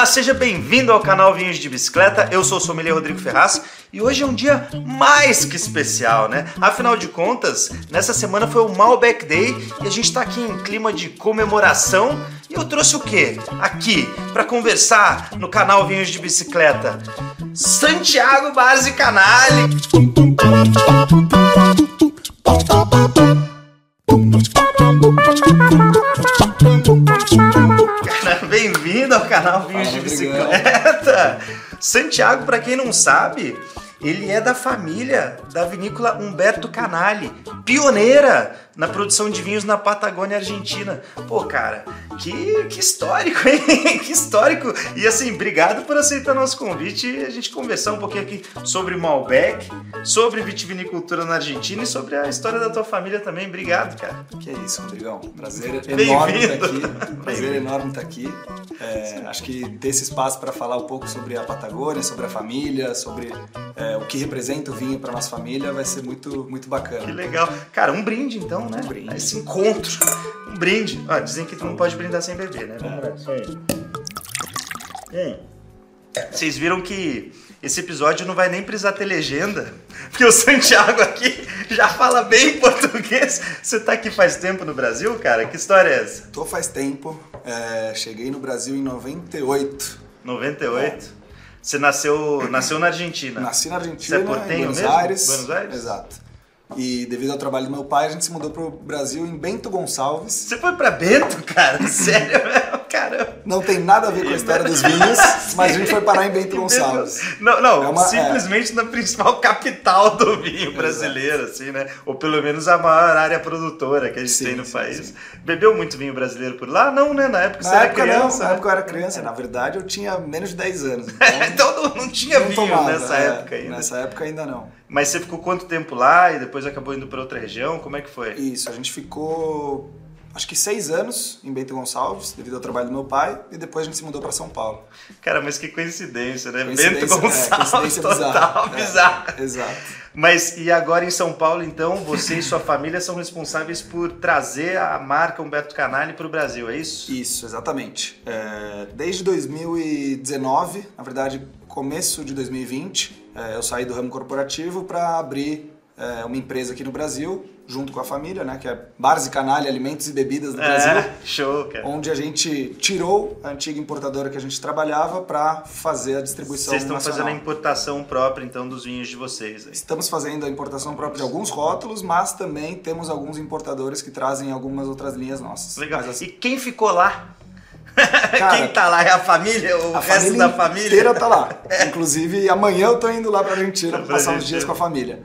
Olá, seja bem-vindo ao canal Vinhos de Bicicleta. Eu sou o sommelier Rodrigo Ferraz e hoje é um dia mais que especial, né? Afinal de contas, nessa semana foi o Malbec Day e a gente tá aqui em clima de comemoração. E eu trouxe o quê? Aqui para conversar no canal Vinhos de Bicicleta. Santiago Base Canale. Bem-vindo ao canal Vinhos de Bicicleta. Santiago, para quem não sabe, ele é da família da vinícola Humberto Canali, pioneira na produção de vinhos na Patagônia Argentina. Pô, cara, que, que histórico, hein? que histórico! E assim, obrigado por aceitar nosso convite e a gente conversar um pouquinho aqui sobre Malbec, sobre vitivinicultura na Argentina e sobre a história da tua família também. Obrigado, cara. Que é isso, Rodrigão. Prazer enorme estar aqui. Prazer enorme estar aqui. É, acho que ter esse espaço para falar um pouco sobre a Patagônia, sobre a família, sobre é, o que representa o vinho para nossa família vai ser muito, muito bacana. Que legal. Cara, um brinde então, né? Um brinde. Esse encontro. Um brinde. Ó, dizem que tu não pode brindar sem beber, né? Vamos lá. Hum. Vocês viram que esse episódio não vai nem precisar ter legenda, porque o Santiago aqui já fala bem português. Você tá aqui faz tempo no Brasil, cara? Que história é essa? Tô faz tempo. é, cheguei no Brasil em 98. 98? Você nasceu, nasceu na Argentina? Nasci na Você Argentina, é portenho em Buenos mesmo? Aires. Buenos Aires? Exato. E devido ao trabalho do meu pai, a gente se mudou pro Brasil em Bento Gonçalves. Você foi pra Bento, cara? Sério? Caramba. Não tem nada a ver com a história dos vinhos, mas a gente foi parar em Bento Gonçalves. Não, não, É uma- simplesmente na principal capital do vinho brasileiro, assim, né? Ou pelo menos a maior área produtora que a gente Sim, tem no sim, país. sim. Bebeu muito vinho brasileiro por lá? Não, né? Na época você Na era época criança. não, na né? época eu era criança. Na verdade, eu tinha menos de 10 anos. Então, então não, não tinha não vinho tomava, nessa é, época ainda. Nessa época ainda não. Mas você ficou quanto tempo lá e depois acabou indo pra outra região? Como é que foi? Isso, a gente ficou acho que seis anos em Bento Gonçalves, devido ao trabalho do meu pai, e depois a gente se mudou para São Paulo. Cara, mas que coincidência, né? Coincidência- Bento é, Gonçalves, coincidência total, bizarra. É, bizarro. exato. Mas e agora em São Paulo, então, você e sua família são responsáveis por trazer a marca Humberto Canali para o Brasil, é isso? Isso, exatamente. É, desde 2019, na verdade, começo de 2020, é, eu saí do ramo corporativo para abrir é, uma empresa aqui no Brasil, junto com a família, né, que é Bares e Canalha Alimentos e Bebidas do Brasil. É, show, cara. onde a gente tirou a antiga importadora que a gente trabalhava para fazer a distribuição Vocês estão nacional. fazendo a importação própria, então, dos vinhos de vocês. aí. Estamos fazendo a importação própria de alguns rótulos, mas também temos alguns importadores que trazem algumas outras linhas nossas. Legal. Assim, E quem ficou lá? Cara, quem tá lá? É a família? O a resto família da família? inteira tá lá. Inclusive, amanhã eu tô indo lá pra Argentina Pra passar uns dias com a família.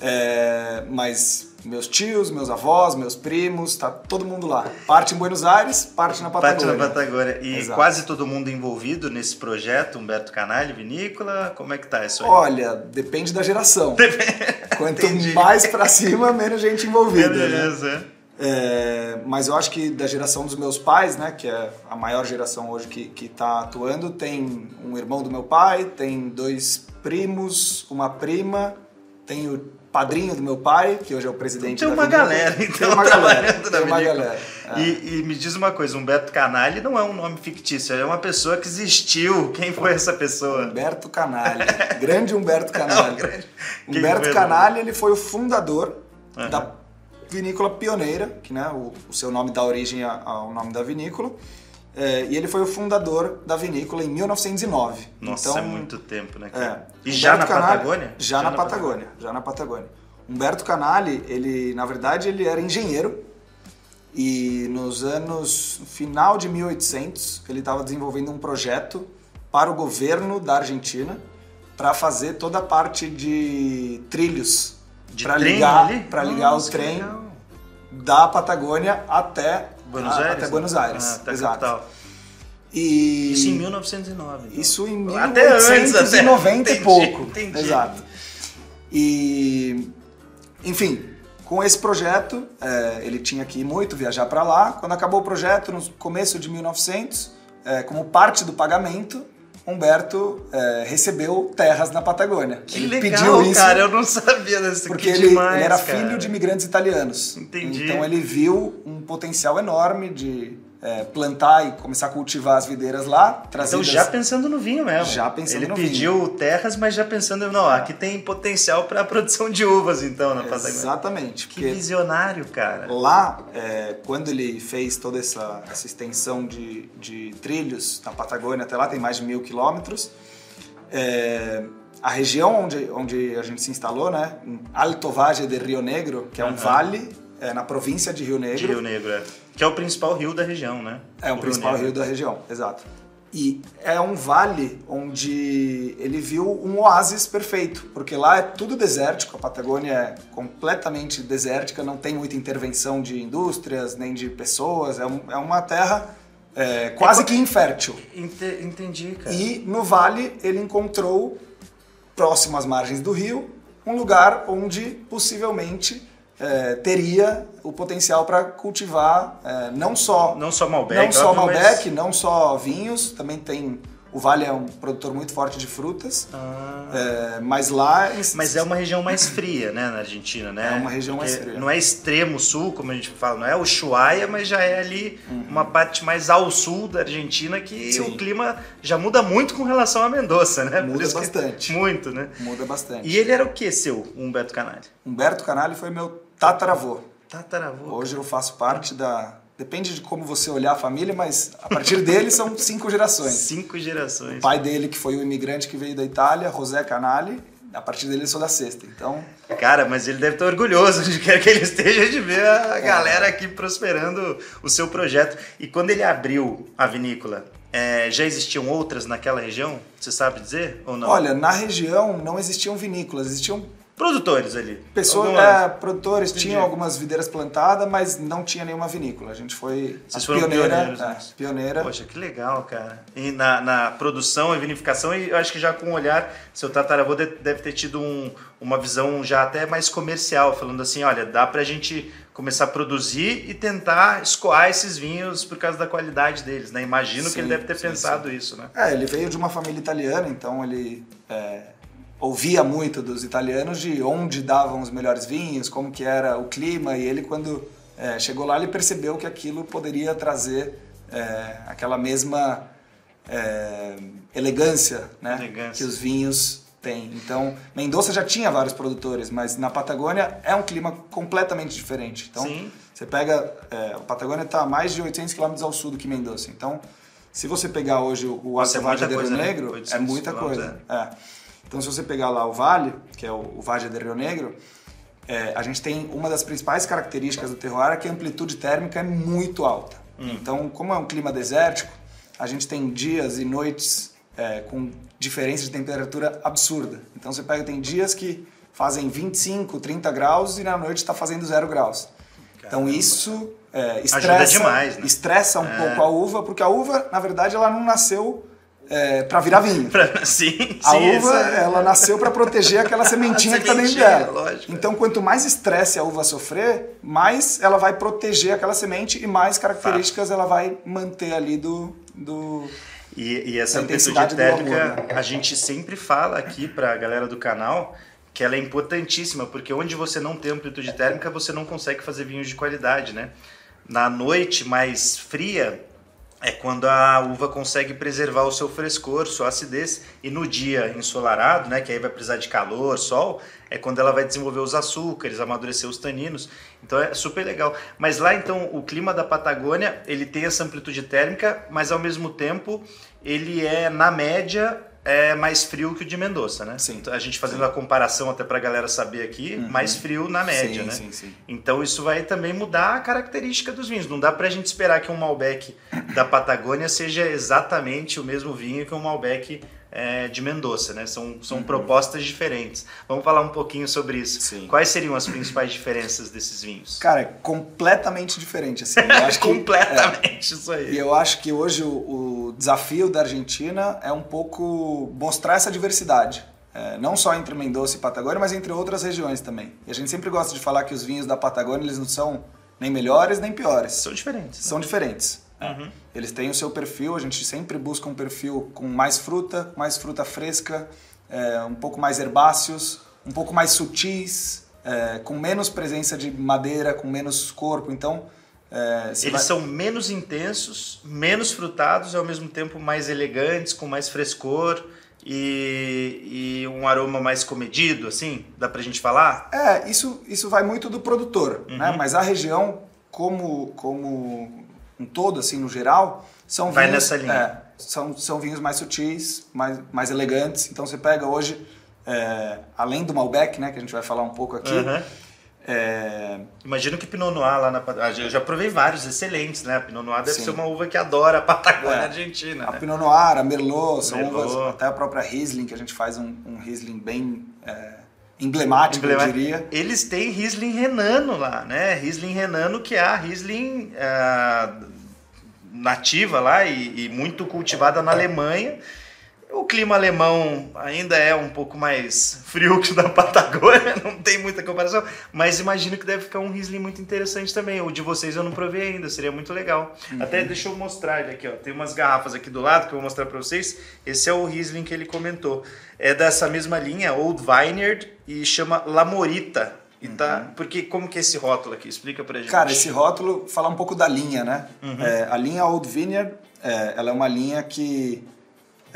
É, mas meus tios, meus avós, meus primos, tá todo mundo lá. Parte em Buenos Aires, parte na Parte Patagônia. na Patagônia. E Exato. quase todo mundo envolvido nesse projeto, Humberto Canali, Vinícola, como é que tá isso aí? Olha, depende da geração. Quanto Entendi. mais pra cima, menos gente envolvida. né? É, mas eu acho que da geração dos meus pais, né, que é a maior geração hoje que, que tá atuando, tem um irmão do meu pai, tem dois primos, uma prima, tem o padrinho do meu pai, que hoje é o presidente Tem da uma vinícola. galera, então, tem uma galera, tem uma galera. é. E, e me diz uma coisa, Humberto Canali não é um nome fictício, é uma pessoa que existiu. Quem foi essa pessoa? Humberto Canali, grande Humberto Canali. grande. Quem Humberto? Canali, ele foi o fundador Aham. da vinícola pioneira, que né, o, o seu nome dá origem ao nome da vinícola, é, e ele foi o fundador da vinícola em 1909. Nossa, então, é muito tempo, né? é? E já na Humberto Canali- Patagônia? Já, na, Patagônia, já na Patagônia. Humberto Canali, ele, na verdade, ele era engenheiro e nos anos final de 1800 ele estava desenvolvendo um projeto para o governo da Argentina para fazer toda a parte de trilhos para ligar, para ligar Nossa, o que trem legal. da Patagônia até Buenos a- Aires? até Buenos Aires, Ah, até exato. capital. E Isso em 1909. então. isso em Até antes, até. 1890 e pouco. entendi. Exato. E, enfim, com esse projeto, é, ele tinha que ir muito viajar para lá. Quando acabou o projeto, no começo de 1900, é, como parte do pagamento, Humberto é, recebeu terras na Patagônia. Que ele legal, pediu isso cara. Eu não sabia desse porque que ele, demais, ele era cara. filho de imigrantes italianos. Entendi. Então ele viu um potencial enorme de é, plantar e começar a cultivar as videiras lá. Então já pensando no vinho mesmo. Já pensando Ele no pediu vinho. terras, mas já pensando, não, aqui tem potencial para a produção de uvas então na Patagônia. Exatamente. Que visionário, cara. Lá, é, quando ele fez toda essa, essa extensão de, de trilhos na Patagônia até lá, tem mais de mil quilômetros, é, a região onde, onde a gente se instalou, né, Alto Valle de Rio Negro, que é um vale é, na província de Rio Negro, De Rio Negro, é. Que é o principal rio da região, né? é o Rio principal Negro. rio da região, exato. E é um vale onde ele viu um oásis perfeito, porque lá é tudo desértico, a Patagônia é completamente desértica, não tem muita intervenção de indústrias nem de pessoas, é, um- é uma terra é, quase que infértil. Ente- Entendi, cara. E no vale ele encontrou, próximo às margens do rio, um lugar onde possivelmente é, teria o potencial para cultivar é, não só Não só Malbec, não só óbvio, mas- Malbec, não só vinhos, também tem o Vale é um produtor muito forte de frutas, Ah. é, mas lá Mas é uma região mais fria, né, na Argentina, né? É uma região mais Porque fria. Não é extremo sul, como a gente fala, não é Ushuaia, mas já é ali uma parte mais ao sul da Argentina que Uhum. Sim. o clima já muda muito com relação a Mendoza, né? Muda que- bastante. muito, né? muda bastante. E ele era o que, seu Humberto Canali? Humberto Canali foi meu tataravô. Tataravô. Hoje eu faço parte da depende de como você olhar a família, mas a partir dele são cinco gerações. Cinco gerações. O pai dele, que foi o imigrante que veio da Itália, José Canali, a partir dele eu sou da sexta. Então, Cara, mas ele deve estar orgulhoso de quer que ele esteja de ver É. a galera aqui prosperando o seu projeto. E quando ele abriu a vinícola, é, já existiam outras naquela região? Você sabe dizer ou não? olha, na região não existiam vinícolas, existiam Produtores ali. pessoas, é, produtores, Entendi. tinham algumas videiras plantadas, mas não tinha nenhuma vinícola. A gente foi Vocês foram pioneira, pioneiros, é, né? pioneira. Poxa, que legal, cara. E na, na produção e vinificação, e eu acho que já com o olhar, seu tataravô de- deve ter tido um- uma visão já até mais comercial, falando assim, olha, dá pra gente começar a produzir e tentar escoar esses vinhos por causa da qualidade deles, né? Imagino que Sim, ele deve ter sim, pensado isso, né? É, ele veio de uma família italiana, então ele é, ouvia muito dos italianos de onde davam os melhores vinhos, como que era o clima, e ele quando é, chegou lá ele percebeu que aquilo poderia trazer é, aquela mesma é, elegância, né, Elegância. que os vinhos têm. Então, Mendoza já tinha vários produtores, mas na Patagônia é um clima completamente diferente. Então, Sim. você pega, é, a Patagônia está a mais de 800 quilômetros ao sul do que Mendoza. Então, se você pegar hoje o, o é Rio coisa, né? Negro, é 800 muita coisa. É. Então, se você pegar lá o vale, que é o, o Vale de Rio Negro, é, a gente tem uma das principais características do terroir é que a amplitude térmica é muito alta. Hum. Então, como é um clima desértico, a gente tem dias e noites é, com diferença de temperatura absurda. Então, você pega, tem dias que fazem 25, 30 graus e na noite está fazendo zero graus. Então, Caramba. isso é, estressa, demais, né? estressa um É. pouco a uva, porque a uva, na verdade, ela não nasceu é, para virar vinho. Sim, A sim, uva, é- ela nasceu para proteger aquela sementinha A que está dentro dela. lógico. Então, quanto mais estresse a uva sofrer, mais ela vai proteger aquela semente e mais características ela vai manter ali do. do... E, e essa amplitude térmica, amor, né? a gente sempre fala aqui pra galera do canal que ela é importantíssima, porque onde você não tem amplitude térmica, você não consegue fazer vinhos de qualidade, né? Na noite mais fria é quando a uva consegue preservar o seu frescor, sua acidez, e no dia ensolarado, né, que aí vai precisar de calor, sol, é quando ela vai desenvolver os açúcares, amadurecer os taninos. Então é super legal. Mas lá então o clima da Patagônia, ele tem essa amplitude térmica, mas ao mesmo tempo ele é na média é mais frio que o de Mendoza, né? Sim. Então, a gente fazendo a comparação até pra galera saber aqui, mais frio na média, sim, né? sim, sim. Então isso vai também mudar a característica dos vinhos. Não dá pra gente esperar que um Malbec da Patagônia seja exatamente o mesmo vinho que um Malbec é, de Mendoza, né? São, são propostas diferentes. Vamos falar um pouquinho sobre isso. Sim. Quais seriam as principais diferenças desses vinhos? Cara, é completamente diferente. Assim. Eu acho que, Completamente isso E aí. eu acho que hoje o, o desafio da Argentina é um pouco mostrar essa diversidade. É, não só entre Mendoza e Patagônia, mas entre outras regiões também. E a gente sempre gosta de falar que os vinhos da Patagônia eles não são nem melhores nem piores. São diferentes. né? São Uhum. Eles têm o seu perfil, a gente sempre busca um perfil com mais fruta, mais fruta fresca, é, um pouco mais herbáceos, um pouco mais sutis, é, com menos presença de madeira, com menos corpo. Então, É, Eles vai- são menos intensos, menos frutados ao mesmo tempo mais elegantes, com mais frescor e, e um aroma mais comedido, assim? Dá pra gente falar? É, isso, isso vai muito do produtor, Uhum. né? Mas a região, como, como um todo, assim, no geral, são Vai vinhos... nessa linha. é, são, são vinhos mais sutis, mais, mais elegantes. Então você pega hoje, é, além do Malbec, né? Que a gente vai falar um pouco aqui, Aham. é, Imagino que Pinot Noir lá na Patagônia. Eu já provei vários excelentes, né? A Pinot Noir deve Sim. ser uma uva que adora a Patagônia É. Argentina. a né? Pinot Noir, a Merlot, são Merlot. uvas, até a própria Riesling, que a gente faz um, um Riesling bem é, emblemático, eu diria. Eles têm Riesling Renano lá, né? Riesling Renano, que é a Riesling ah, nativa lá e, e muito cultivada na Alemanha. O clima alemão ainda é um pouco mais frio que o da Patagônia, não tem muita comparação, mas imagino que deve ficar um Riesling muito interessante também. O de vocês eu não provei ainda, seria muito legal. Até deixa eu mostrar ele aqui, ó. Tem umas garrafas aqui do lado que eu vou mostrar para vocês. Esse é o Riesling que ele comentou. É dessa mesma linha, Old Vineyard, e chama Lamorita. E tá, porque como que é esse rótulo aqui? Explica pra gente. Cara, esse rótulo, falar um pouco da linha, né? Uhum. É, a linha Old Vineyard, é, ela é uma linha que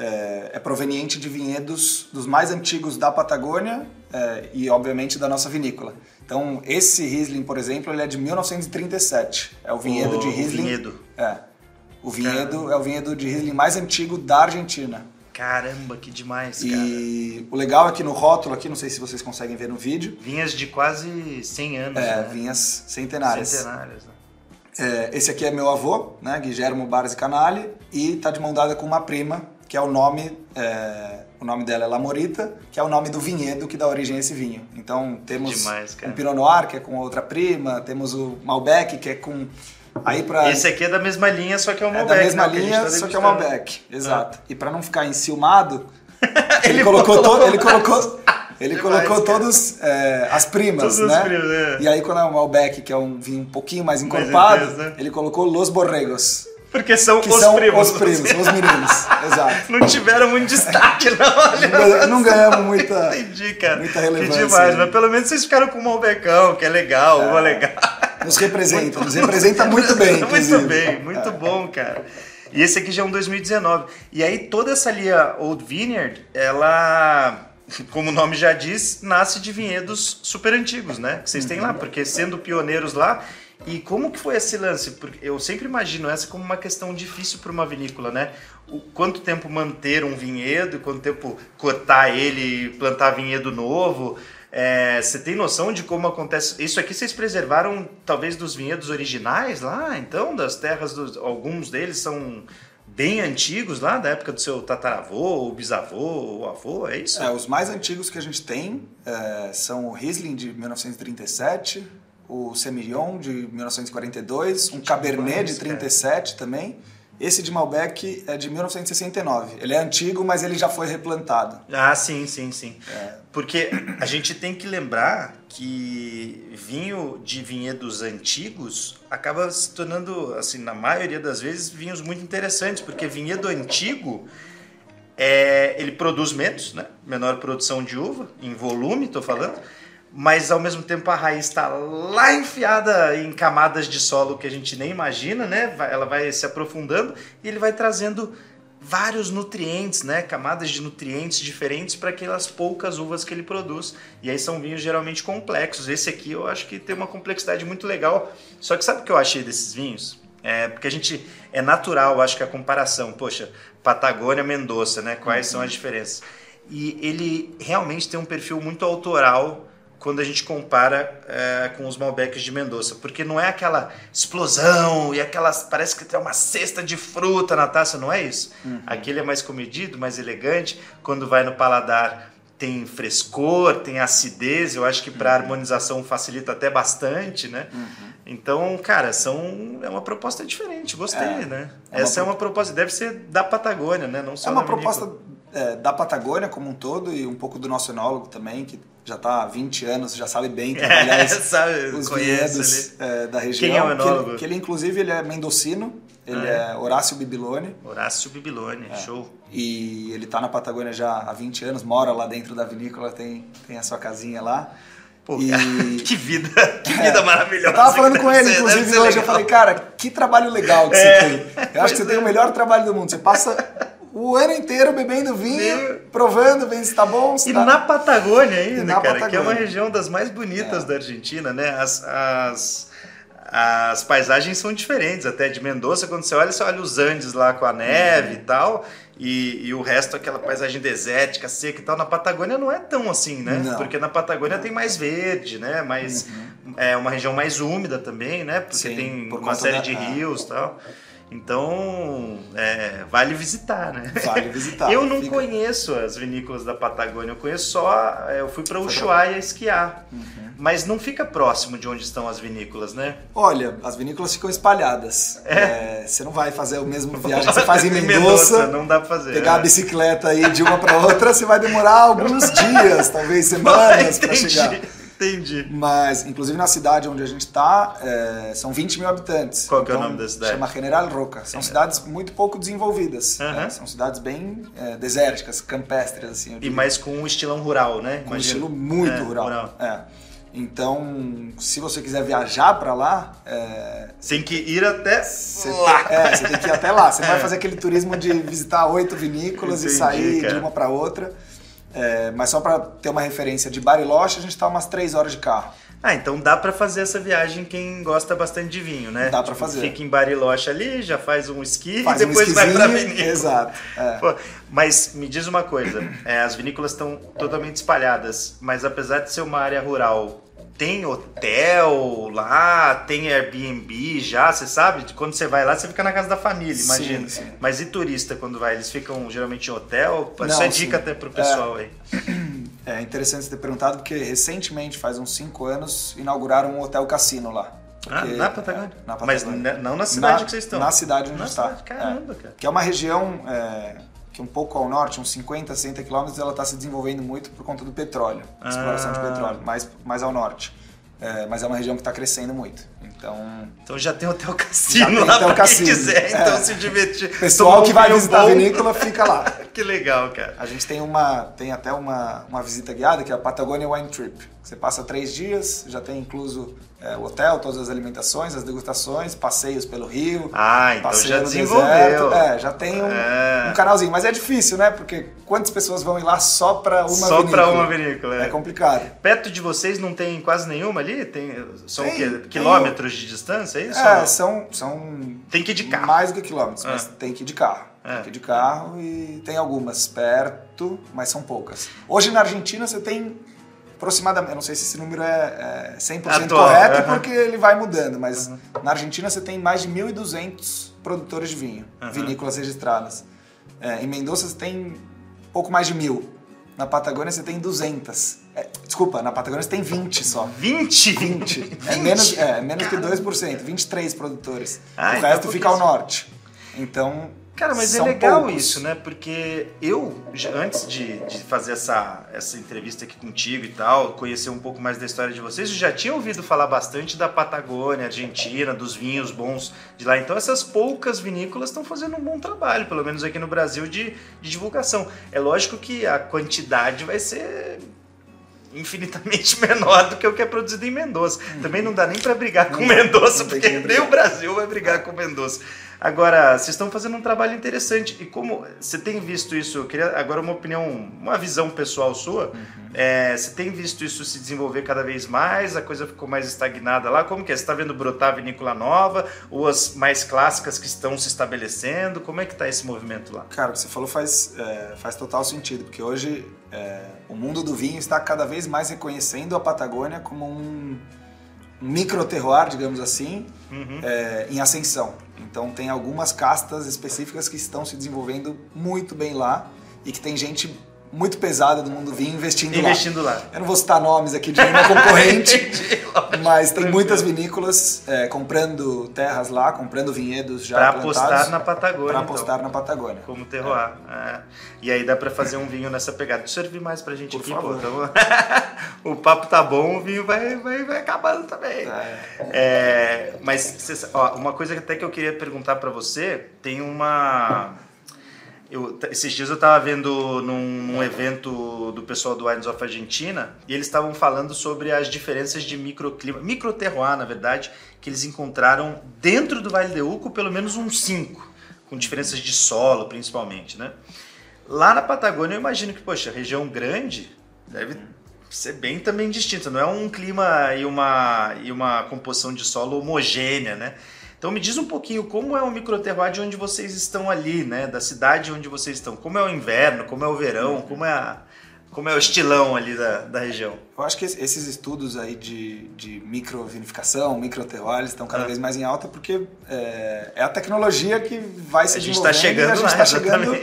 é, é proveniente de vinhedos dos mais antigos da Patagônia é, e, obviamente, da nossa vinícola. Então, esse Riesling, por exemplo, ele é de 1937. É o vinhedo O de Riesling. vinhedo. É. O vinhedo é o vinhedo de Riesling mais antigo da Argentina. Caramba, que demais, cara. E o legal é que no rótulo aqui, não sei se vocês conseguem ver no vídeo, Vinhas de quase 100 anos, é, né? vinhas centenárias. Centenárias, né? É, esse aqui é meu avô, né, Guilhermo Bares Canali, e tá de mão dada com uma prima, que é o nome, é, o nome dela é Lamorita, que é o nome do vinhedo que dá origem a esse vinho. Então temos Demais, um Pinot Noir, que é com outra prima, temos o Malbec, que é com... Aí pra... Esse aqui é da mesma linha, só que é o é Malbec. da mesma né, linha, tá só que é o. Malbec, exato. E para não ficar enciumado, ele, Ele colocou, botou- to- ele colocou, ele Demais, colocou todos é, as primas, Todos né? os primos, é. E aí quando é o Malbec, que é um vinho um pouquinho mais encorpado, intenso, né? ele colocou Los Borregos, Porque são os são primos. os primos, os meninos, exato. Não tiveram muito destaque, não. Olha. Não ganha- Não ganhamos muita... Entendi, cara. Muita relevância, Que demais, né? mas pelo menos vocês ficaram com o Malbecão, que é legal, uva legal. Nos representa, nos representa muito bem, muito inclusive. bem, muito bom, cara. E esse aqui já é um 2019. E aí toda essa linha Old Vineyard, ela, como o nome já diz, nasce de vinhedos super antigos, né? Que vocês têm lá, porque sendo pioneiros lá. E como que foi esse lance? Porque eu sempre imagino essa como uma questão difícil para uma vinícola, né? O quanto tempo manter um vinhedo, quanto tempo cortar ele plantar vinhedo novo. É, você tem noção de como acontece? Isso aqui vocês preservaram talvez dos vinhedos originais lá, então, das terras dos. Alguns deles são bem antigos lá, da época do seu tataravô, bisavô, ou avô, é isso? É, os mais antigos que a gente tem é, são o Riesling de 1937, o Semillon de 1942, um Cabernet de demais, 37 também. Esse de Malbec é de 1969. Ele é antigo, mas ele já foi replantado. Ah, sim, sim, sim. É. Porque a gente tem que lembrar que vinho de vinhedos antigos acaba se tornando, assim, na maioria das vezes, vinhos muito interessantes, porque vinhedo antigo é, ele produz menos, né? Menor produção de uva, em volume, tô falando. Mas ao mesmo tempo a raiz está lá enfiada em camadas de solo que a gente nem imagina, né? Ela vai se aprofundando e ele vai trazendo vários nutrientes, né? Camadas de nutrientes diferentes para aquelas poucas uvas que ele produz. E aí são vinhos geralmente complexos. Esse aqui eu acho que tem uma complexidade muito legal. Só que sabe o que eu achei desses vinhos? É, porque a gente é natural, acho que a comparação, poxa, Patagônia, Mendoza, né? Quais são as diferenças? E ele realmente tem um perfil muito autoral quando a gente compara é, com os Malbecs de Mendoza, porque não é aquela explosão e aquelas parece que tem uma cesta de fruta na taça, não é isso. Aquele é mais comedido, mais elegante. Quando vai no paladar tem frescor, tem acidez. Eu acho que para harmonização facilita até bastante, né? Então, cara, são é uma proposta diferente. Gostei, É, né? é uma Essa é uma proposta, deve ser da Patagônia, né? Não só É uma proposta é, da Patagônia como um todo e um pouco do nosso enólogo também, que já está há 20 anos, já sabe bem trabalhar É, sabe, os vinhedos é, da região. Quem é o Que enólogo? ele, que ele, inclusive, ele é mendocino, ele Ah, é? é Horácio Bibilone. Horácio Bibilone, É. show. E ele está na Patagônia já há 20 anos, mora lá dentro da vinícola, tem, tem a sua casinha lá. Pô, e... que vida, que vida é. maravilhosa. Eu tava falando com ele, ser, inclusive, hoje. Eu falei, cara, que trabalho legal que é. você tem. Eu acho que você tem o melhor trabalho do mundo. Você passa o ano inteiro bebendo vinho, provando, vendo se tá bom. Se e tá... na Patagônia ainda, na cara, Patagônia. que é uma região das mais bonitas é. da Argentina, né? As, as, as paisagens são diferentes até de Mendoza. Quando você olha, você olha os Andes lá com a neve uhum. e tal. E, e, o resto, aquela paisagem desértica, seca e tal, na Patagônia não é tão assim, né? Não. Porque na Patagônia tem mais verde, né? Mais, uhum. É uma região mais úmida também, né? Porque Sim, tem por uma série da... de rios e tal. Então, é, vale visitar, né? Vale visitar. eu não fica... conheço as vinícolas da Patagônia, eu conheço só. É, eu fui para Ushuaia esquiar. Uhum. Mas não fica próximo de onde estão as vinícolas, né? Olha, as vinícolas ficam espalhadas. É. É, você não vai fazer o mesmo viagem que você faz em Mendoza. não dá pra fazer. Pegar a bicicleta aí de uma para outra, você vai demorar alguns dias, talvez semanas para chegar. Entendi. Mas, inclusive na cidade onde a gente está, é, são 20 mil habitantes. Qual então, é o então, nome da cidade? Chama General Roca. São cidades muito pouco desenvolvidas. Né? São cidades bem é, desérticas, campestres, assim. E mais com um estilão rural, né? Com um estilo muito é, rural. rural. É. Então, se você quiser viajar para lá. É... Tem que ir até lá. Tem, é, você tem que ir até lá. Você é. vai fazer aquele turismo de visitar oito vinícolas Entendi, e sair cara. de uma para outra. É, mas só para ter uma referência de Bariloche, a gente está umas três horas de carro. Ah, então dá para fazer essa viagem quem gosta bastante de vinho, né? Dá para tipo, fazer. Fica em Bariloche ali, já faz um esqui faz e depois um vai para vinícola. Exato. É. Pô, mas me diz uma coisa, é, as vinícolas estão totalmente espalhadas, mas apesar de ser uma área rural tem hotel lá, tem Airbnb já, você sabe? Quando você vai lá, você fica na casa da família, imagina. Sim, sim. Mas e turista quando vai? Eles ficam geralmente em hotel? Não, Isso é dica até pro pessoal é, aí. É interessante você ter perguntado, porque recentemente, faz uns 5 anos, inauguraram um hotel cassino lá. Ah, na Patagônia? É, na Patagônia. Mas não na cidade na, que vocês estão? Na cidade onde está. Caramba, é, cara. Que é uma região é, que um pouco ao norte, uns 50, 60 quilômetros, ela está se desenvolvendo muito por conta do petróleo, ah. exploração de petróleo, mais, mais ao norte. É, mas é uma região que está crescendo muito. Então, então já tem hotel cassino lá para quem quiser, então é. se divertir. Pessoal que vai visitar bom. a vinícola fica lá. que legal, cara. A gente tem uma, tem até uma, uma visita guiada que é a Patagonia Wine Trip. Você passa três dias, já tem incluso é, o hotel, todas as alimentações, as degustações, passeios pelo rio. Ah, então já desenvolveu. Deserto. É, já tem um, é. um, canalzinho. Mas é difícil, né? Porque quantas pessoas vão ir lá só para uma só vinícola? Só para uma vinícola, é. é. complicado. Perto de vocês não tem quase nenhuma ali? Tem, são tem? Quilômetros tem... de distância, é isso? É, são, são... Tem que ir de carro. Mais do que quilômetros, mas ah. tem que ir de carro. É. Tem que ir de carro e tem algumas perto, mas são poucas. Hoje na Argentina você tem aproximadamente, eu não sei se esse número é, é 100% correto, porque ele vai mudando, mas uhum. na Argentina você tem mais de 1.200 produtores de vinho, uhum. vinícolas registradas. É, em Mendoza você tem pouco mais de mil. Na Patagônia você tem 200. É, desculpa, na Patagônia você tem 20 só. 20? 20. 20? É menos, é, menos que 2%, 23 produtores. Ah, o então resto fica ao norte. Então, Cara, mas é São é legal poucos. isso, né? Porque eu, antes de, de, fazer essa, essa entrevista aqui contigo e tal, conhecer um pouco mais da história de vocês, eu já tinha ouvido falar bastante da Patagônia, Argentina, dos vinhos bons de lá. Então essas poucas vinícolas estão fazendo um bom trabalho, pelo menos aqui no Brasil, de, de divulgação. É lógico que a quantidade vai ser infinitamente menor do que o que é produzido em Mendoza. Uhum. Também não dá nem para brigar com Mendoza, porque nem o Brasil vai brigar com Mendoza. Agora, vocês estão fazendo um trabalho interessante. E como você tem visto isso, eu queria agora uma opinião, uma visão pessoal sua. Uhum. É, você tem visto isso se desenvolver cada vez mais? A coisa ficou mais estagnada lá? Como que é? Você está vendo brotar vinícola nova? Ou as mais clássicas que estão se estabelecendo? Como é que está esse movimento lá? Cara, o que você falou faz, é, faz total sentido, porque hoje é, o mundo do vinho está cada vez mais reconhecendo a Patagônia como um micro terroir, digamos assim, uhum. é, em ascensão. Então tem algumas castas específicas que estão se desenvolvendo muito bem lá e que tem gente muito pesada do mundo vinho investindo, investindo lá. lá. Eu não vou citar nomes aqui de nenhuma concorrente, mas tem muitas vinícolas é, comprando terras lá, comprando vinhedos já para apostar na Patagônia. Para apostar então. na Patagônia. Como terroir. É. É. E aí dá para fazer um vinho nessa pegada. Deixa eu servir mais pra gente Por aqui, favor. pô. Então, o papo tá bom, o vinho vai, vai, vai acabando também. É. É, mas ó, uma coisa até que eu queria perguntar para você, tem uma Eu, esses dias eu estava vendo num, num, evento do pessoal do Wines of Argentina e eles estavam falando sobre as diferenças de microclima, microterroir, na verdade, que eles encontraram dentro do Vale de Uco, pelo menos uns cinco, com diferenças de solo, principalmente, né? Lá na Patagônia, eu imagino que, poxa, região grande deve ser bem também distinta, não é um clima e uma, e uma composição de solo homogênea, né? Então me diz um pouquinho como é o microterroir de onde vocês estão ali, né? Da cidade onde vocês estão. Como é o inverno, como é o verão, como é, a, como é o estilão ali da, da região. Eu acho que esses estudos aí de, de microvinificação, microterroir, estão cada ah. vez mais em alta porque é, é, a tecnologia que vai se a gente está chegando a gente está chegando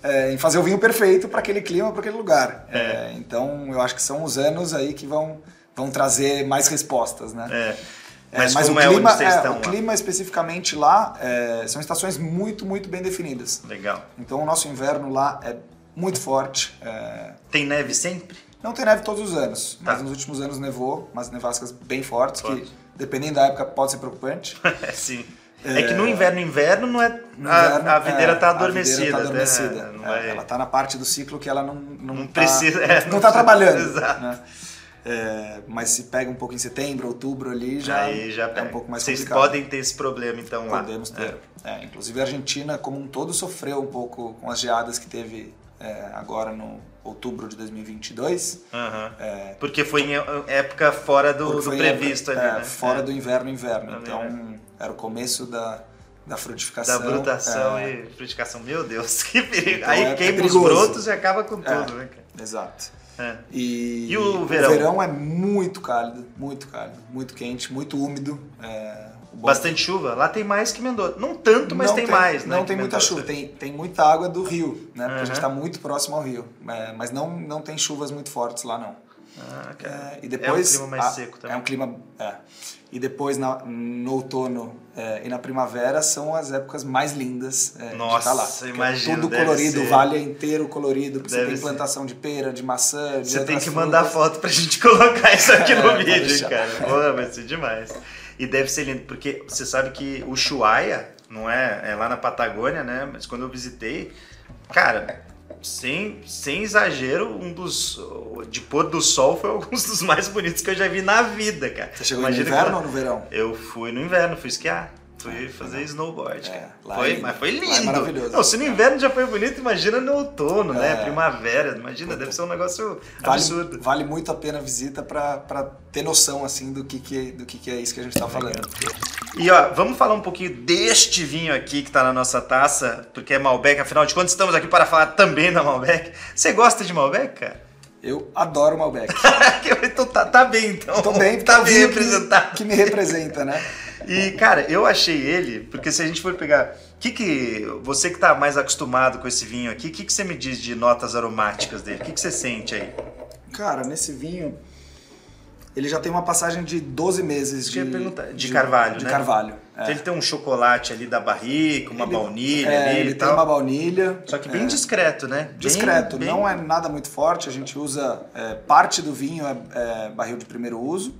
é, em fazer o vinho perfeito para aquele clima, para aquele lugar. É. é. então eu acho que são os anos aí que vão, vão trazer mais respostas, né? É. É, mas, o, é clima, é, o clima especificamente lá é, são estações muito, muito bem definidas. Legal. Então o nosso inverno lá é muito forte. É... Tem neve sempre? Não tem neve todos os anos, tá. mas nos últimos anos nevou, umas nevascas bem fortes, Forte. que dependendo da época pode ser preocupante. Sim. É, que no inverno, inverno não é. Inverno, a, a videira está adormecida. A videira tá adormecida. Né? Ela está na parte do ciclo que ela não, não, não tá, precisa. Não está trabalhando. Exato. Né? É, mas se pega um pouco em setembro, outubro ali, já, Aí já é um pouco mais Vocês complicado. podem ter esse problema então lá. Podemos ter. É. é. inclusive a Argentina como um todo sofreu um pouco com as geadas que teve é, agora no outubro de 2022. Uhum. É, Porque foi em época fora do, do previsto época, ali, né? Fora do inverno, inverno. Então era o começo da, da frutificação. Da brutação é. e frutificação. Meu Deus, que perigo. Então, Aí é, queima os brotos e acaba com tudo, né? Exato. É. E, e o verão? O verão é muito cálido, muito cálido, muito quente, muito úmido. É, Bastante chuva? Lá tem mais que Mendoza. Não tanto, mas tem, tem, mais, né? Não tem muita chuva, tem, tem muita água do rio, né? Porque uhum. a gente está muito próximo ao rio. É, mas não, não tem chuvas muito fortes lá, não. Ah, é, e depois, é um clima mais seco também. É um clima. É. E depois na, no outono é, e na primavera são as épocas mais lindas é, Nossa, de estar lá. Imagina, tudo colorido, ser. o vale é inteiro colorido, porque deve você tem plantação de pera, de maçã, de Você tem que frutas. mandar foto pra gente colocar isso aqui no É, vídeo, cara. Pô, vai ser demais. E deve ser lindo, porque você sabe que o Ushuaia, não é, é lá na Patagônia, né? Mas quando eu visitei, cara, sem, sem exagero, um dos. De pôr do sol foi alguns dos mais bonitos que eu já vi na vida, cara. Você chegou Imagina no inverno ou no verão? Eu fui no inverno, fui esquiar. Fui fazer snowboard. É, foi, é mas foi lindo. é maravilhoso. Não, se no inverno já foi bonito, imagina no outono, né? é. né? Primavera. Imagina, deve ser um negócio vale, absurdo. Vale muito a pena a visita para ter noção assim do que, que, do que, que é isso que a gente está falando. E ó, vamos falar um pouquinho deste vinho aqui que está na nossa taça, porque é Malbec, afinal de contas estamos aqui para falar também da Malbec. Você gosta de Malbec, cara? Eu adoro Malbec. então tá, tá bem, então. Tô bem, tá bem representado. Que, que me representa, né? E, cara, eu achei ele, porque se a gente for pegar. Que que, você que está mais acostumado com esse vinho aqui, o que, que você me diz de notas aromáticas dele? O que, que você sente aí? Cara, nesse vinho, ele já tem uma passagem de 12 meses de, de, de, carvalho, de né? carvalho. É. Ele tem um chocolate ali da barrica, uma ele, baunilha é, ali ele e tem tal. uma baunilha. Só que bem é, discreto, né? Bem, discreto, bem... não é nada muito forte. A gente usa é, parte do vinho é, é barril de primeiro uso,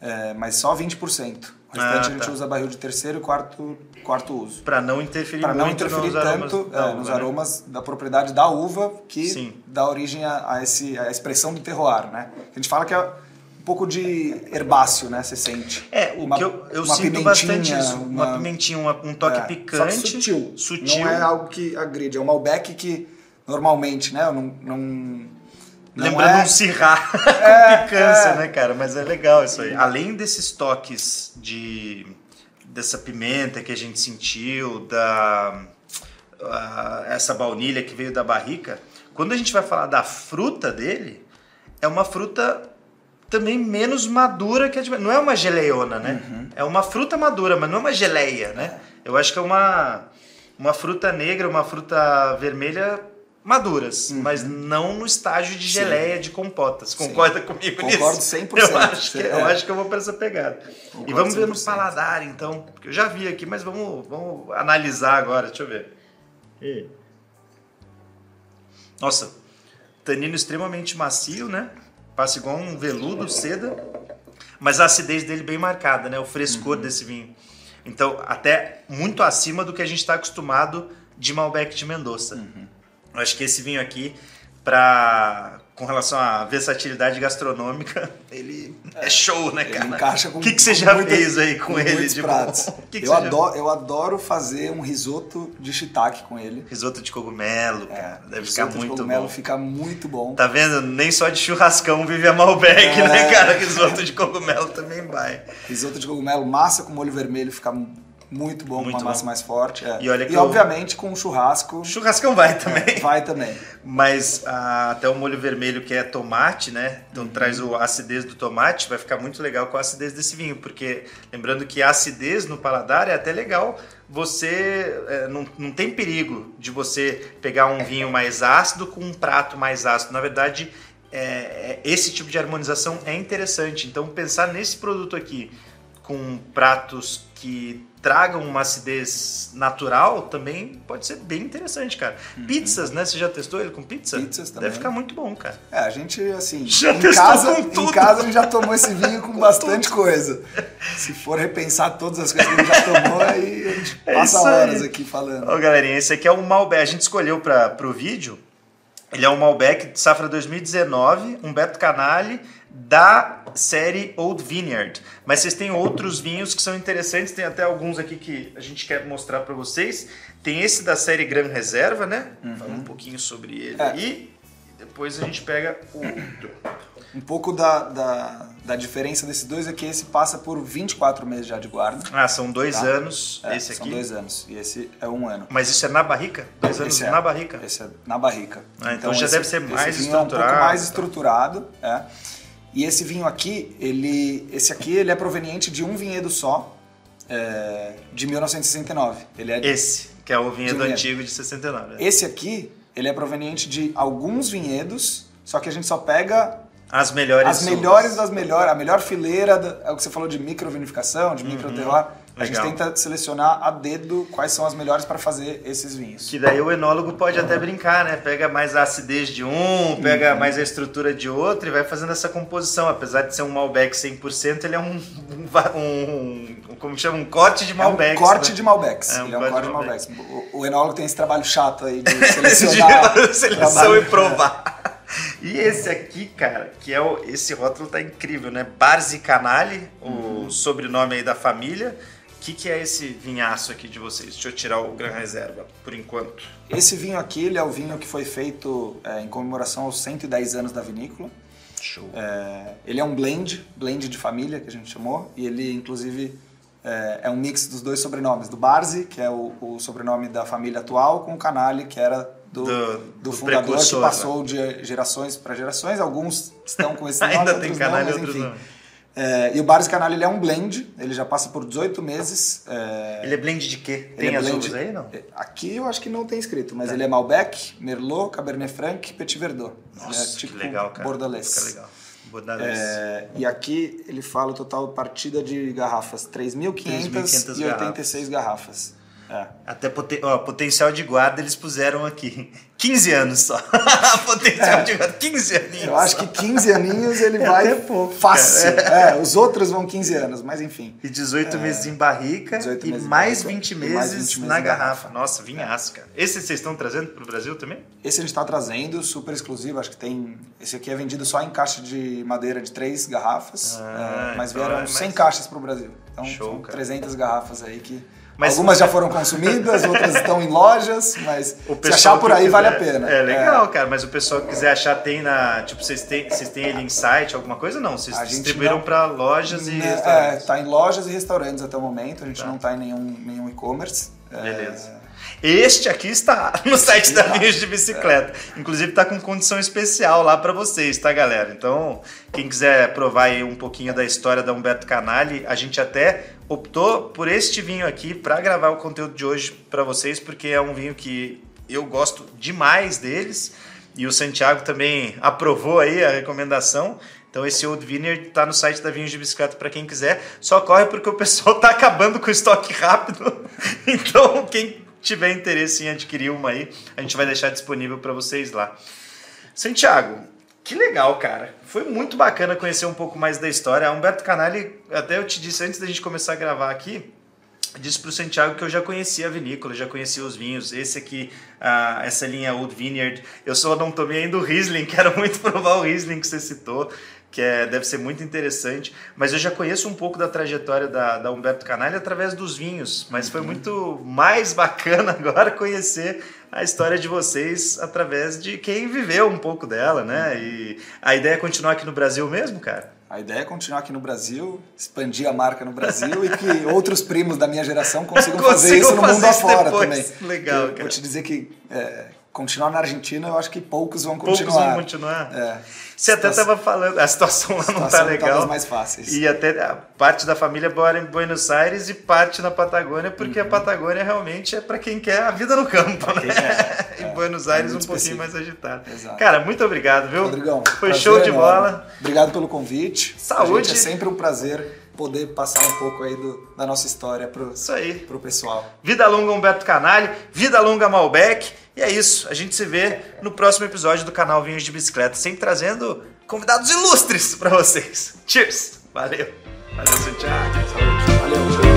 é, mas só 20%. O restante ah, a gente tá. usa barril de terceiro e quarto, quarto uso. Para não interferir Para não interferir nos tanto aromas, da uva, nos né? aromas da propriedade da uva que Sim. dá origem a, a, esse, a expressão do terroir, né? A gente fala que é um pouco de herbáceo, né? Você sente. É, o Uma- que eu, eu sinto bastante isso. Uma, uma- pimentinha, uma- um toque É, picante. sutil. Sutil. Não é algo que agride. É um Malbec que normalmente, né? Não, não, não Lembrando é- um cirrar É, com picância, é. né, cara? Mas é legal isso aí. Além desses toques de dessa pimenta que a gente sentiu, da ah, essa baunilha que veio da barrica, quando a gente vai falar da fruta dele, é uma fruta também menos madura que a de... Não é uma geleiona, né? Uhum. É uma fruta madura, mas não é uma geleia, né? Eu acho que é uma, uma fruta negra, uma fruta vermelha maduras, mas não no estágio de Sim. geleia, de compotas. Sim. Concorda comigo Concordo nisso? 100%. Eu acho, que, eu É. acho que eu vou para essa pegada. Concordo e vamos ver no 100%. paladar, então. Porque eu já vi aqui, mas vamos, vamos analisar agora. Deixa eu ver. Ih. Nossa, tanino extremamente macio, né? Passa igual um veludo, seda. Mas a acidez dele bem marcada, né? O frescor Uhum. desse vinho. Então, até muito acima do que a gente está acostumado de Malbec de Mendoza. Uhum. Eu acho que esse vinho aqui, pra, com relação à versatilidade gastronômica, ele é, show, né, cara? Ele encaixa com O que, que você já fez aí com, ele muitos de pratos. bom? O que que eu, você já- adoro, eu adoro fazer um risoto de shiitake com ele. Risoto de cogumelo, cara. Deve ficar É, risoto de muito cogumelo bom. fica muito bom. Tá vendo? Nem só de churrascão vive a Malbec, É. né, cara? Risoto de cogumelo também vai. Risoto de cogumelo, massa com molho vermelho fica muito bom, Muito uma massa bom. mais forte. é. E olha que e eu- obviamente com churrasco Churrascão vai também. vai também. Mas ah, até o molho vermelho que é tomate, né? Então traz o- acidez do tomate, vai ficar muito legal com a acidez desse vinho, porque lembrando que a acidez no paladar é até legal. Você é, não, não tem perigo de você pegar um vinho mais ácido com um prato mais ácido. Na verdade, é, é- esse tipo de harmonização é interessante. Então pensar nesse produto aqui com pratos que tragam uma acidez natural também pode ser bem interessante, cara. Pizzas, né? Você já testou ele com pizza? Uhum. Pizzas também. Deve ficar muito bom, cara. É, a gente, assim, Já em testou casa, com em tudo. casa a gente já tomou esse vinho com bastante coisa. Se for repensar todas as coisas que a gente já tomou, aí a gente É passa isso aí. horas aqui falando. Ó, galerinha, esse aqui é um Malbec. A gente escolheu para pro vídeo. Ele é um Malbec de safra 2019, Humberto Canali, da série Old Vineyard. Mas vocês têm outros vinhos que são interessantes, tem até alguns aqui que a gente quer mostrar para vocês. Tem esse da série Gran Reserva, né? Fala um pouquinho sobre ele É. aí. E depois a gente pega o outro. Um pouco da, da, da diferença desses dois é que esse passa por 24 meses já de guarda. Ah, são dois Tá. anos É, esse São aqui. dois anos. E esse é um ano. Mas isso é na barrica? Dois anos Esse é- na barrica. Esse é na barrica. Ah, então já deve ser mais esse vinho É um estruturado. pouco mais estruturado, é. E esse vinho aqui, ele, esse aqui, ele é proveniente de um vinhedo só, é, de 1969. Ele é Esse, que é o vinhedo vinhedo. antigo de 69. Esse aqui, ele é proveniente de alguns vinhedos, só que a gente só pega As melhores as uvas. melhores das melhores, a melhor fileira, é o que você falou de microvinificação, de micro terroir. A gente Uhum. Tenta selecionar a dedo quais são as melhores para fazer esses vinhos. Que daí o enólogo pode até brincar, né? Pega mais a acidez de um, pega mais a estrutura de outro e vai fazendo essa composição. Apesar de ser um Malbec 100%, ele é um, um, um- um- como chama? Um corte de Malbec. É um corte né? de Malbecs. É um Ele é um corte de de Malbecs. Malbecs. O, o enólogo tem esse trabalho chato aí de selecionar. de seleção trabalho- e provar. E esse aqui, cara, que é o, esse rótulo tá incrível, né? Barzi Canali, Uhum. o sobrenome aí da família. O que, que é esse vinhaço aqui de vocês? Deixa eu tirar o Gran Reserva, por enquanto. Esse vinho aqui, ele é o vinho que foi feito é, em comemoração aos 110 anos da vinícola. Show. É, ele é um blend, blend de família que a gente chamou, e ele inclusive é, é um mix dos dois sobrenomes, do Barzi, que é o, o sobrenome da família atual, com o Canali, que era do, Do- do, do fundador, que precursor, né? passou de gerações para gerações. Alguns estão com esse nome, Ainda outros tem não, Canali e mas outros enfim. não. É, e o Barzi Canali ele é um blend, ele já passa por 18 meses. é, Ele é blend de quê? ele Tem é as blend- aí, não? é, Aqui eu acho que não tem escrito, mas Tá. ele é Malbec, Merlot, Cabernet Franc e Petit Verdot. Ele Nossa, é tipo que legal, cara. Bordalês. Fica legal. Bordalês. É, e aqui ele fala o total partida de garrafas, 3.586 garrafas. É. Até poten- ó, potencial de guarda eles puseram aqui. 15 anos só. potencial de guarda, 15 aninhos. É. Eu acho que 15 aninhos ele É vai pouco, fácil. cara. É, os outros vão 15 anos, mas enfim. E 18 meses em barrica 18 e meses em mais barrica 20 e meses, mais 20 meses na em garrafa. garrafa. Nossa, vinhaço, cara. Esse vocês estão trazendo pro Brasil também? Esse a gente está trazendo, super exclusivo, acho que tem... Esse aqui é vendido só em caixa de madeira de três garrafas, Ah, é, mas então vieram é mais- 100 caixas para o Brasil. Então Show, são cara. 300 garrafas aí que... Mas- Algumas já foram consumidas, outras estão em lojas, mas O se achar por aí vale a quiser- pena. É legal, cara, mas o pessoal que quiser achar tem na. Tipo, vocês têm, vocês têm ele em site, alguma coisa? Não, vocês A distribuíram pra lojas e Né, É, tá em lojas e restaurantes até o momento, a gente Tá. não tá em nenhum, nenhum e-commerce. É, Beleza. Este aqui está no site da está. Vinhos de Bicicleta. Inclusive tá com condição especial lá para vocês, tá, galera? Então, quem quiser provar aí um pouquinho da história da Humberto Canali, a gente até optou por este vinho aqui para gravar o conteúdo de hoje para vocês, porque é um vinho que eu gosto demais deles e o Santiago também aprovou aí a recomendação. Então esse Old Vineyard tá no site da Vinhos de Bicicleta para quem quiser. Só corre porque o pessoal tá acabando com o estoque rápido. Então quem tiver interesse em adquirir uma aí, a gente vai deixar disponível para vocês lá. Santiago, que legal, cara. Foi muito bacana conhecer um pouco mais da história. A Humberto Canali, até eu te disse antes da gente começar a gravar aqui, disse pro Santiago que eu já conhecia a vinícola, já conhecia os vinhos. Esse aqui, uh, essa linha Old Vineyard, eu só não tomei ainda o Riesling, quero muito provar o Riesling que você citou que é, deve ser muito interessante. Mas eu já conheço um pouco da trajetória da, da Humberto Canalha através dos vinhos, mas foi uhum. muito mais bacana agora conhecer a história de vocês através de quem viveu um pouco dela, né? E a ideia é continuar aqui no Brasil mesmo, cara? A ideia é continuar aqui no Brasil, expandir a marca no Brasil e que outros primos da minha geração consigam fazer isso no mundo afora também. Legal, cara. Vou te dizer que é, continuar na Argentina, eu acho que poucos vão continuar. Poucos vão continuar. É. Você até estava falando, a situação lá não está legal. Tá mais fáceis. E até a parte da família mora em Buenos Aires e parte na Patagônia, porque uhum. a Patagônia realmente é para quem quer a vida no campo, né? É, em é, Buenos Aires é um pouquinho mais agitado. Exato. Cara, muito obrigado, viu? Rodrigão, Foi show de enorme. bola. Obrigado pelo convite. Saúde. É sempre um prazer poder passar um pouco aí do, da nossa história aí. pro pessoal. Vida longa Humberto Canalho, vida longa Malbec. E é isso, a gente se vê no próximo episódio do canal Vinhos de Bicicleta, sempre trazendo convidados ilustres para vocês. Cheers! Valeu! Valeu, Santiago! Valeu!